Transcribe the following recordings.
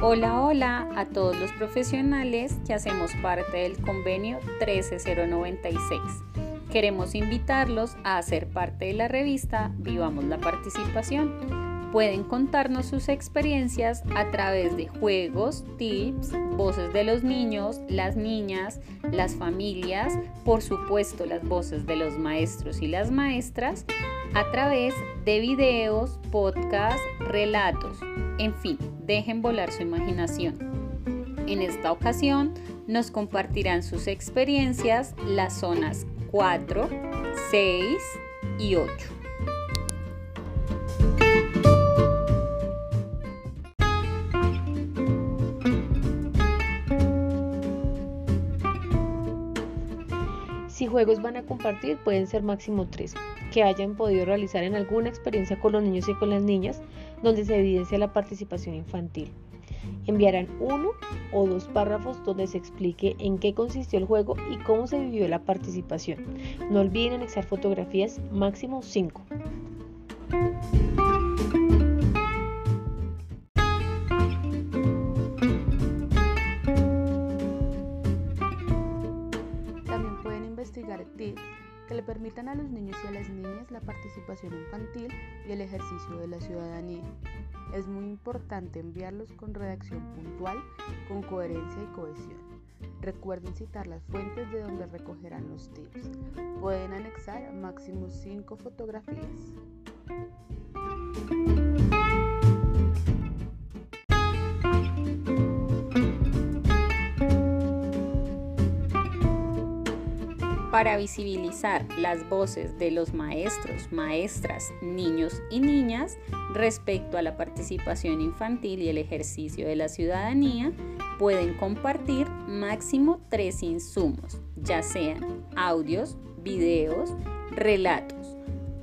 Hola, hola a todos los profesionales que hacemos parte del convenio 13096. Queremos invitarlos a ser parte de la revista Vivamos la Participación Pueden contarnos sus experiencias a través de juegos, tips, voces de los niños, las niñas, las familias, por supuesto las voces de los maestros y las maestras, a través de videos, podcasts, relatos, en fin, dejen volar su imaginación. En esta ocasión nos compartirán sus experiencias las zonas 4, 6 y 8. Si juegos van a compartir, pueden ser máximo tres, que hayan podido realizar en alguna experiencia con los niños y con las niñas, donde se evidencia la participación infantil. Enviarán uno o dos párrafos donde se explique en qué consistió el juego y cómo se vivió la participación. No olviden anexar fotografías, máximo 5. investigar tips que le permitan a los niños y a las niñas la participación infantil y el ejercicio de la ciudadanía. Es muy importante enviarlos con redacción puntual, con coherencia y cohesión. Recuerden citar las fuentes de donde recogerán los tips. Pueden anexar máximo 5 fotografías. Para visibilizar las voces de los maestros, maestras, niños y niñas respecto a la participación infantil y el ejercicio de la ciudadanía, pueden compartir máximo tres insumos, ya sean audios, videos, relatos,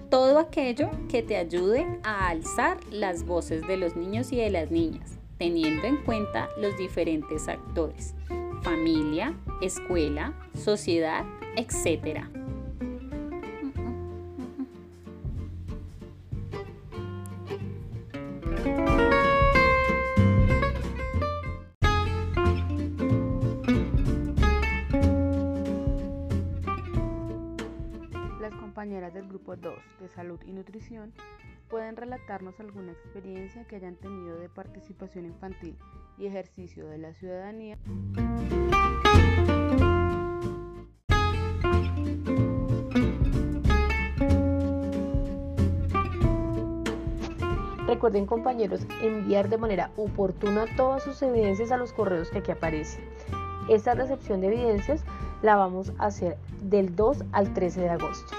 todo aquello que te ayude a alzar las voces de los niños y de las niñas, teniendo en cuenta los diferentes actores, familia, escuela, sociedad, etc. Las compañeras del grupo 2 de salud y nutrición pueden relatarnos alguna experiencia que hayan tenido de participación infantil y ejercicio de la ciudadanía. Recuerden compañeros enviar de manera oportuna todas sus evidencias a los correos que aquí aparecen. Esta recepción de evidencias la vamos a hacer del 2 al 13 de agosto.